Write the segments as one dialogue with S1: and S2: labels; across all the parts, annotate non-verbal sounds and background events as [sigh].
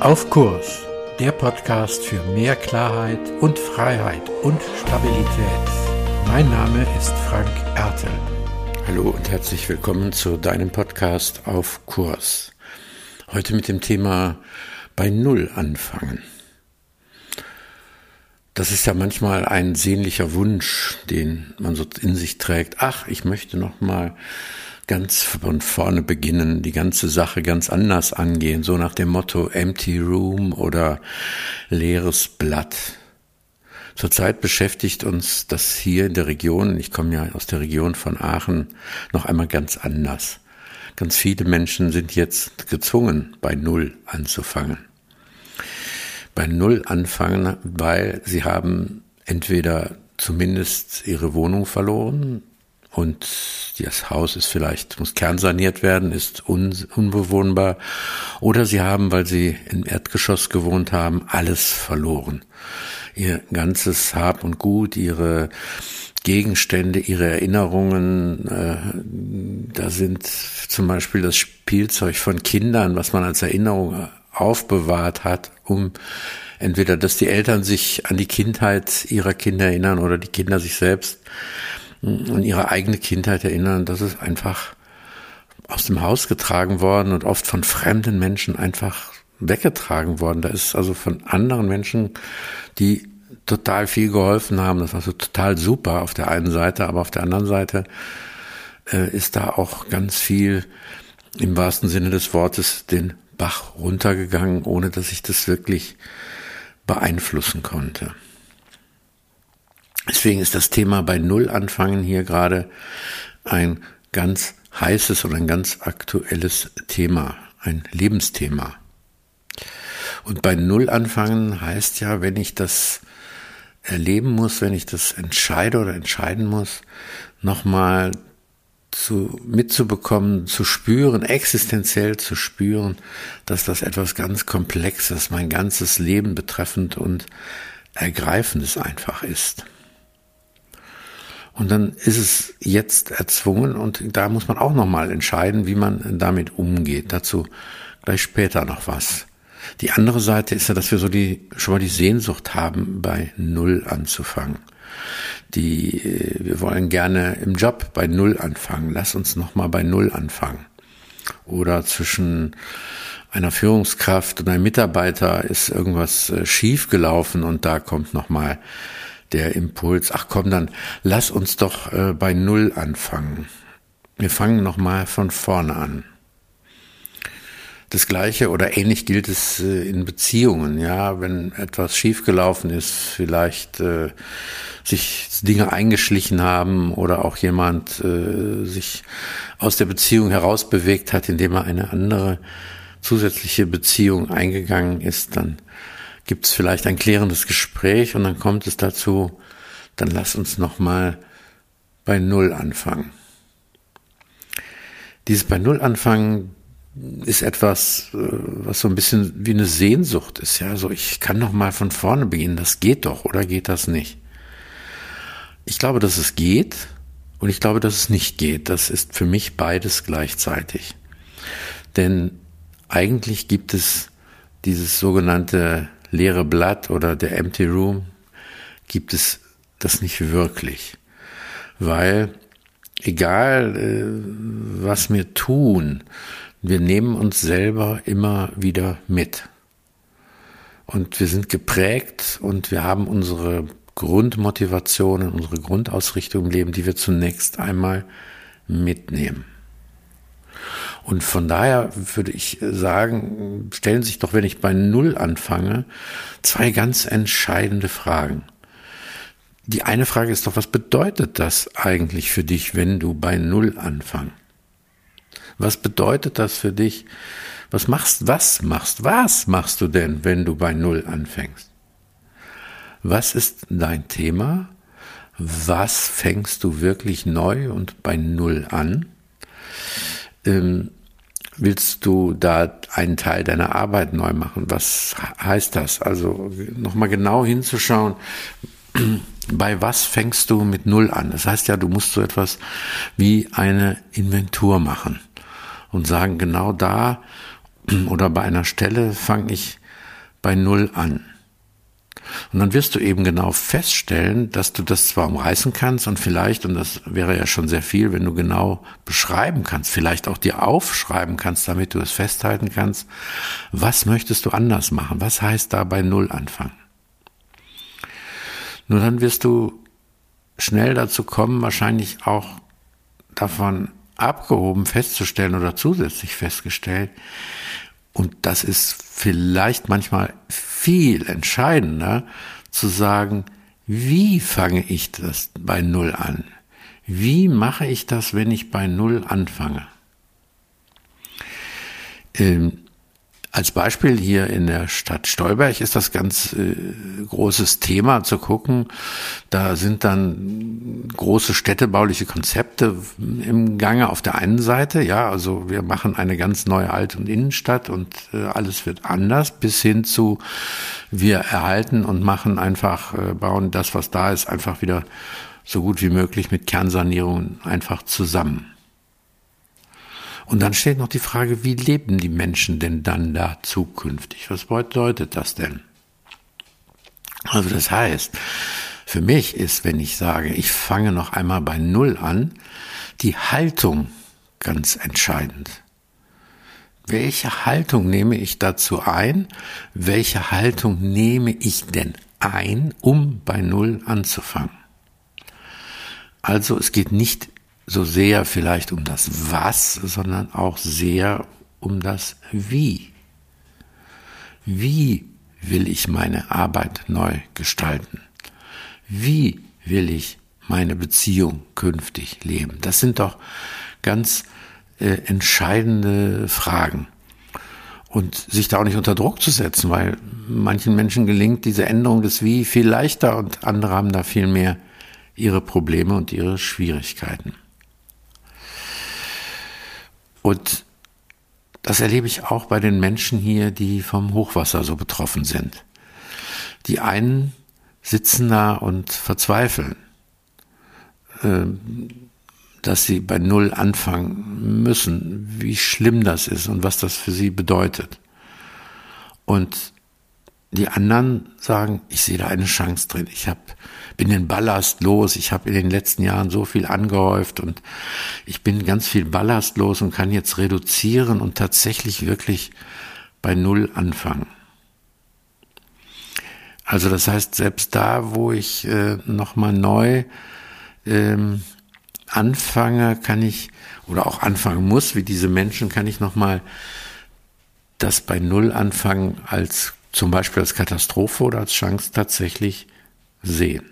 S1: Auf Kurs, der Podcast für mehr Klarheit und Freiheit und Stabilität. Mein Name ist Frank Ertel.
S2: Hallo und herzlich willkommen zu deinem Podcast Auf Kurs. Heute mit dem Thema bei Null anfangen. Das ist ja manchmal ein sehnlicher Wunsch, den man so in sich trägt. Ach, ich möchte noch mal ganz von vorne beginnen, die ganze Sache ganz anders angehen, so nach dem Motto Empty Room oder leeres Blatt. Zurzeit beschäftigt uns das hier in der Region, ich komme ja aus der Region von Aachen, noch einmal ganz anders. Ganz viele Menschen sind jetzt gezwungen, bei Null anzufangen. Bei Null anfangen, weil sie haben entweder zumindest ihre Wohnung verloren, und das Haus ist vielleicht, muss kernsaniert werden, ist un, unbewohnbar. Oder sie haben, weil sie im Erdgeschoss gewohnt haben, alles verloren. Ihr ganzes Hab und Gut, ihre Gegenstände, ihre Erinnerungen, äh, da sind zum Beispiel das Spielzeug von Kindern, was man als Erinnerung aufbewahrt hat, um entweder, dass die Eltern sich an die Kindheit ihrer Kinder erinnern oder die Kinder sich selbst an ihre eigene Kindheit erinnern. Das ist einfach aus dem Haus getragen worden und oft von fremden Menschen einfach weggetragen worden. Da ist also von anderen Menschen, die total viel geholfen haben. Das war so total super auf der einen Seite, aber auf der anderen Seite äh, ist da auch ganz viel im wahrsten Sinne des Wortes den Bach runtergegangen, ohne dass ich das wirklich beeinflussen konnte. Deswegen ist das Thema bei Null anfangen hier gerade ein ganz heißes und ein ganz aktuelles Thema, ein Lebensthema. Und bei Null anfangen heißt ja, wenn ich das erleben muss, wenn ich das entscheide oder entscheiden muss, nochmal zu, mitzubekommen, zu spüren, existenziell zu spüren, dass das etwas ganz Komplexes, mein ganzes Leben betreffend und Ergreifendes einfach ist. Und dann ist es jetzt erzwungen und da muss man auch nochmal entscheiden, wie man damit umgeht. Dazu gleich später noch was. Die andere Seite ist ja, dass wir so die, schon mal die Sehnsucht haben, bei Null anzufangen. Die, äh, wir wollen gerne im Job bei Null anfangen. Lass uns nochmal bei Null anfangen. Oder zwischen einer Führungskraft und einem Mitarbeiter ist irgendwas äh, schief gelaufen und da kommt nochmal der Impuls, ach komm, dann lass uns doch äh, bei Null anfangen. Wir fangen nochmal von vorne an. Das gleiche oder ähnlich gilt es äh, in Beziehungen, ja, wenn etwas schiefgelaufen ist, vielleicht äh, sich Dinge eingeschlichen haben oder auch jemand äh, sich aus der Beziehung herausbewegt hat, indem er eine andere zusätzliche Beziehung eingegangen ist, dann gibt es vielleicht ein klärendes Gespräch und dann kommt es dazu, dann lass uns nochmal bei Null anfangen. Dieses bei Null anfangen ist etwas, äh, was so ein bisschen wie eine Sehnsucht ist. Ja, so ich kann noch mal von vorne beginnen. Das geht doch, oder geht das nicht? Ich glaube, dass es geht und ich glaube, dass es nicht geht. Das ist für mich beides gleichzeitig. Denn eigentlich gibt es dieses sogenannte leere Blatt oder der Empty Room gibt es das nicht wirklich. Weil egal äh, was wir tun, wir nehmen uns selber immer wieder mit. Und wir sind geprägt und wir haben unsere Grundmotivationen, unsere Grundausrichtung im Leben, die wir zunächst einmal mitnehmen. Und von daher würde ich sagen, stellen sich doch, wenn ich bei Null anfange, zwei ganz entscheidende Fragen. Die eine Frage ist doch, was bedeutet das eigentlich für dich, wenn du bei Null anfängst? Was bedeutet das für dich? Was machst, was machst, was machst du denn, wenn du bei Null anfängst? Was ist dein Thema? Was fängst du wirklich neu und bei Null an? Ähm, willst du da einen Teil deiner Arbeit neu machen? Was heißt das? Also nochmal genau hinzuschauen, [clears throat] bei was fängst du mit Null an? Das heißt ja, du musst so etwas wie eine Inventur machen und sagen, genau da [clears throat] oder bei einer Stelle fange ich bei Null an. Und dann wirst du eben genau feststellen, dass du das zwar umreißen kannst und vielleicht, und das wäre ja schon sehr viel, wenn du genau beschreiben kannst, vielleicht auch dir aufschreiben kannst, damit du es festhalten kannst, was möchtest du anders machen? Was heißt da bei Null anfangen? Nur dann wirst du schnell dazu kommen, wahrscheinlich auch davon abgehoben festzustellen oder zusätzlich festgestellt, und das ist vielleicht manchmal viel entscheidender zu sagen, wie fange ich das bei Null an? Wie mache ich das, wenn ich bei Null anfange? Ähm, als Beispiel hier in der Stadt Stolberg ist das ganz äh, großes Thema zu gucken. Da sind dann große städtebauliche Konzepte im Gange auf der einen Seite. Ja, also wir machen eine ganz neue Alt- und Innenstadt und äh, alles wird anders bis hin zu wir erhalten und machen einfach, äh, bauen das, was da ist, einfach wieder so gut wie möglich mit Kernsanierung einfach zusammen. Und dann steht noch die Frage, wie leben die Menschen denn dann da zukünftig? Was bedeutet das denn? Also das heißt, für mich ist, wenn ich sage, ich fange noch einmal bei Null an, die Haltung ganz entscheidend. Welche Haltung nehme ich dazu ein? Welche Haltung nehme ich denn ein, um bei Null anzufangen? Also es geht nicht so sehr vielleicht um das Was, sondern auch sehr um das Wie. Wie will ich meine Arbeit neu gestalten? Wie will ich meine Beziehung künftig leben? Das sind doch ganz äh, entscheidende Fragen. Und sich da auch nicht unter Druck zu setzen, weil manchen Menschen gelingt diese Änderung des Wie viel leichter und andere haben da viel mehr ihre Probleme und ihre Schwierigkeiten. Und das erlebe ich auch bei den Menschen hier, die vom Hochwasser so betroffen sind. Die einen sitzen da und verzweifeln, ähm, dass sie bei Null anfangen müssen, wie schlimm das ist und was das für sie bedeutet. Und die anderen sagen, ich sehe da eine Chance drin. Ich hab, bin den Ballast los. Ich habe in den letzten Jahren so viel angehäuft und ich bin ganz viel Ballast los und kann jetzt reduzieren und tatsächlich wirklich bei Null anfangen. Also das heißt, selbst da, wo ich äh, nochmal neu ähm, anfange, kann ich, oder auch anfangen muss, wie diese Menschen, kann ich nochmal das bei Null anfangen als zum Beispiel als Katastrophe oder als Chance tatsächlich sehen.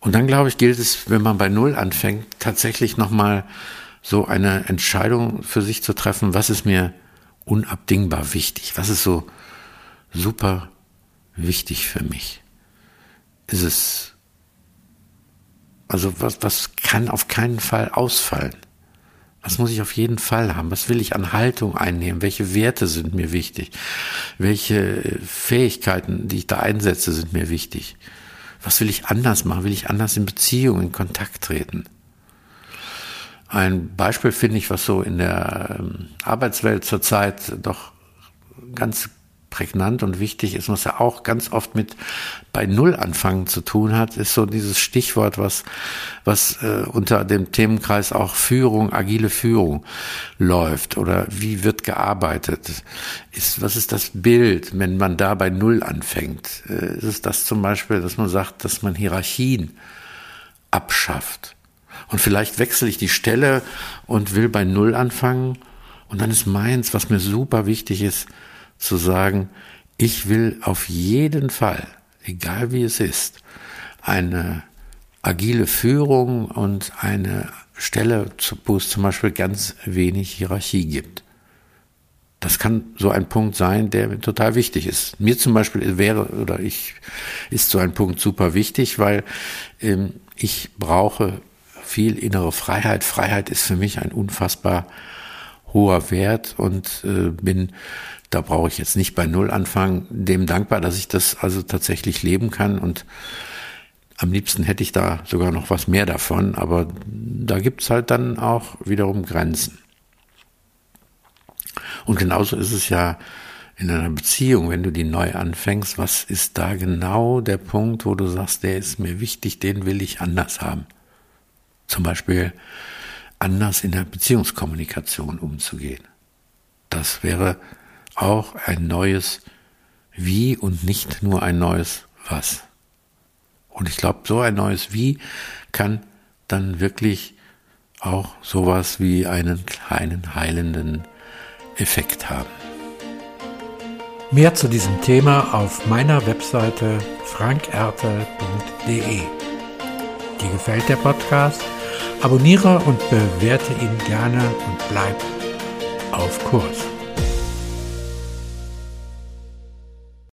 S2: Und dann glaube ich, gilt es, wenn man bei Null anfängt, tatsächlich nochmal so eine Entscheidung für sich zu treffen, was ist mir unabdingbar wichtig, was ist so super wichtig für mich. Ist es, also was, was kann auf keinen Fall ausfallen? Was muss ich auf jeden Fall haben? Was will ich an Haltung einnehmen? Welche Werte sind mir wichtig? Welche Fähigkeiten, die ich da einsetze, sind mir wichtig? Was will ich anders machen? Will ich anders in Beziehung, in Kontakt treten? Ein Beispiel finde ich, was so in der ähm, Arbeitswelt zurzeit doch ganz prägnant und wichtig ist, was ja auch ganz oft mit bei Null anfangen zu tun hat, ist so dieses Stichwort, was, was äh, unter dem Themenkreis auch Führung, agile Führung läuft oder wie wird gearbeitet. Ist, was ist das Bild, wenn man da bei Null anfängt? Äh, ist es das zum Beispiel, dass man sagt, dass man Hierarchien abschafft? Und vielleicht wechsle ich die Stelle und will bei Null anfangen und dann ist meins, was mir super wichtig ist, zu sagen, ich will auf jeden Fall, egal wie es ist, eine agile Führung und eine Stelle, wo es zum Beispiel ganz wenig Hierarchie gibt. Das kann so ein Punkt sein, der total wichtig ist. Mir zum Beispiel wäre oder ich ist so ein Punkt super wichtig, weil ähm, ich brauche viel innere Freiheit. Freiheit ist für mich ein unfassbar hoher Wert und äh, bin da brauche ich jetzt nicht bei Null anfangen, dem dankbar, dass ich das also tatsächlich leben kann und am liebsten hätte ich da sogar noch was mehr davon, aber da gibt's halt dann auch wiederum Grenzen. Und genauso ist es ja in einer Beziehung, wenn du die neu anfängst, was ist da genau der Punkt, wo du sagst, der ist mir wichtig, den will ich anders haben? Zum Beispiel anders in der Beziehungskommunikation umzugehen. Das wäre auch ein neues Wie und nicht nur ein neues Was. Und ich glaube, so ein neues Wie kann dann wirklich auch sowas wie einen kleinen heilenden Effekt haben.
S1: Mehr zu diesem Thema auf meiner Webseite frankerte.de. Dir gefällt der Podcast? Abonniere und bewerte ihn gerne und bleib auf Kurs.